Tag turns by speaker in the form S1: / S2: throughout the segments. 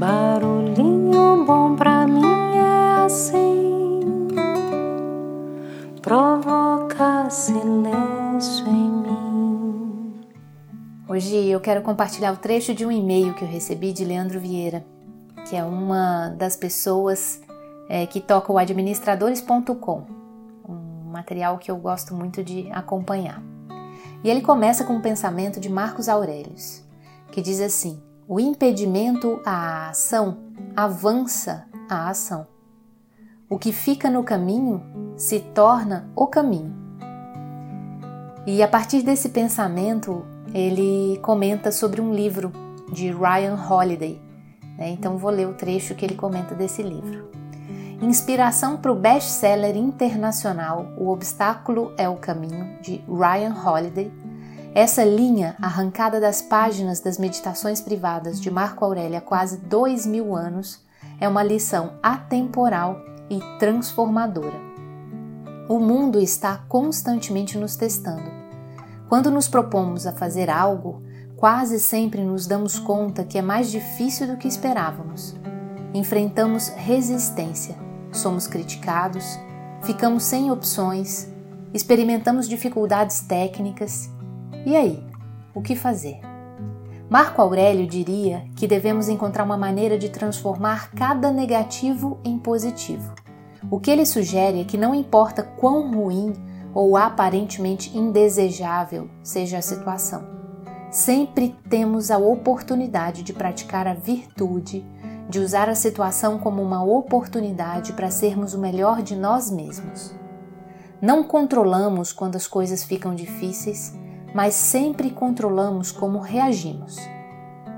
S1: Barulhinho bom pra mim é assim, provoca silêncio em mim.
S2: Hoje eu quero compartilhar o trecho de um e-mail que eu recebi de Leandro Vieira, que é uma das pessoas é, que toca o administradores.com, um material que eu gosto muito de acompanhar. E ele começa com um pensamento de Marcos Aurelius, que diz assim: o impedimento à ação avança a ação. O que fica no caminho se torna o caminho. E a partir desse pensamento, ele comenta sobre um livro de Ryan Holiday. Né? Então, vou ler o trecho que ele comenta desse livro. Inspiração para o best-seller internacional O Obstáculo é o Caminho, de Ryan Holiday, essa linha, arrancada das páginas das Meditações Privadas de Marco Aurélio há quase dois mil anos, é uma lição atemporal e transformadora. O mundo está constantemente nos testando. Quando nos propomos a fazer algo, quase sempre nos damos conta que é mais difícil do que esperávamos. Enfrentamos resistência, somos criticados, ficamos sem opções, experimentamos dificuldades técnicas e aí, o que fazer? Marco Aurélio diria que devemos encontrar uma maneira de transformar cada negativo em positivo. O que ele sugere é que não importa quão ruim ou aparentemente indesejável seja a situação, sempre temos a oportunidade de praticar a virtude, de usar a situação como uma oportunidade para sermos o melhor de nós mesmos. Não controlamos quando as coisas ficam difíceis mas sempre controlamos como reagimos.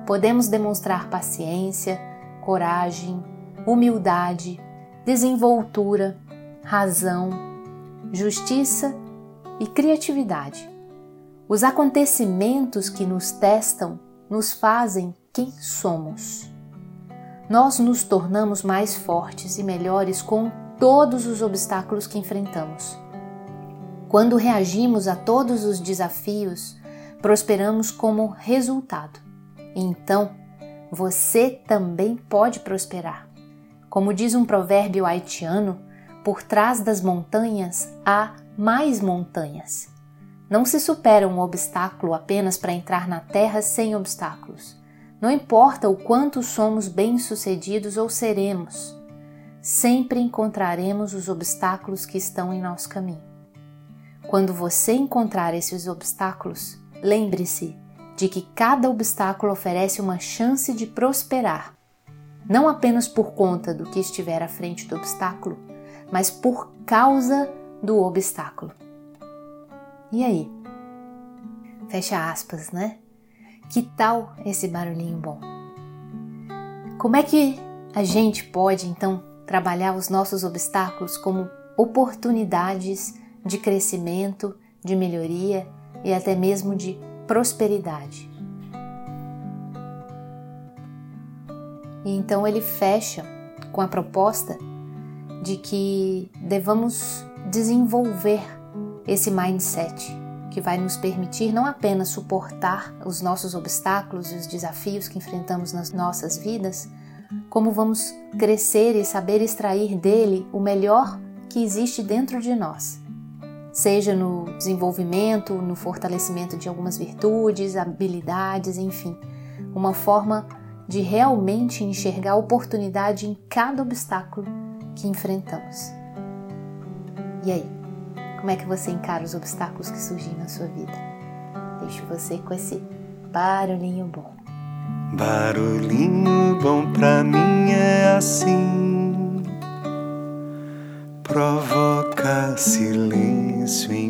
S2: Podemos demonstrar paciência, coragem, humildade, desenvoltura, razão, justiça e criatividade. Os acontecimentos que nos testam nos fazem quem somos. Nós nos tornamos mais fortes e melhores com todos os obstáculos que enfrentamos. Quando reagimos a todos os desafios, prosperamos como resultado. Então, você também pode prosperar. Como diz um provérbio haitiano, por trás das montanhas há mais montanhas. Não se supera um obstáculo apenas para entrar na terra sem obstáculos. Não importa o quanto somos bem-sucedidos ou seremos, sempre encontraremos os obstáculos que estão em nosso caminho. Quando você encontrar esses obstáculos, lembre-se de que cada obstáculo oferece uma chance de prosperar, não apenas por conta do que estiver à frente do obstáculo, mas por causa do obstáculo. E aí? Fecha aspas, né? Que tal esse barulhinho bom? Como é que a gente pode então trabalhar os nossos obstáculos como oportunidades de crescimento, de melhoria e até mesmo de prosperidade. E então ele fecha com a proposta de que devamos desenvolver esse mindset que vai nos permitir não apenas suportar os nossos obstáculos e os desafios que enfrentamos nas nossas vidas, como vamos crescer e saber extrair dele o melhor que existe dentro de nós seja no desenvolvimento, no fortalecimento de algumas virtudes, habilidades, enfim, uma forma de realmente enxergar oportunidade em cada obstáculo que enfrentamos. E aí, como é que você encara os obstáculos que surgem na sua vida? Deixo você com esse barulhinho bom.
S3: Barulhinho bom pra mim é assim provoca silêncio em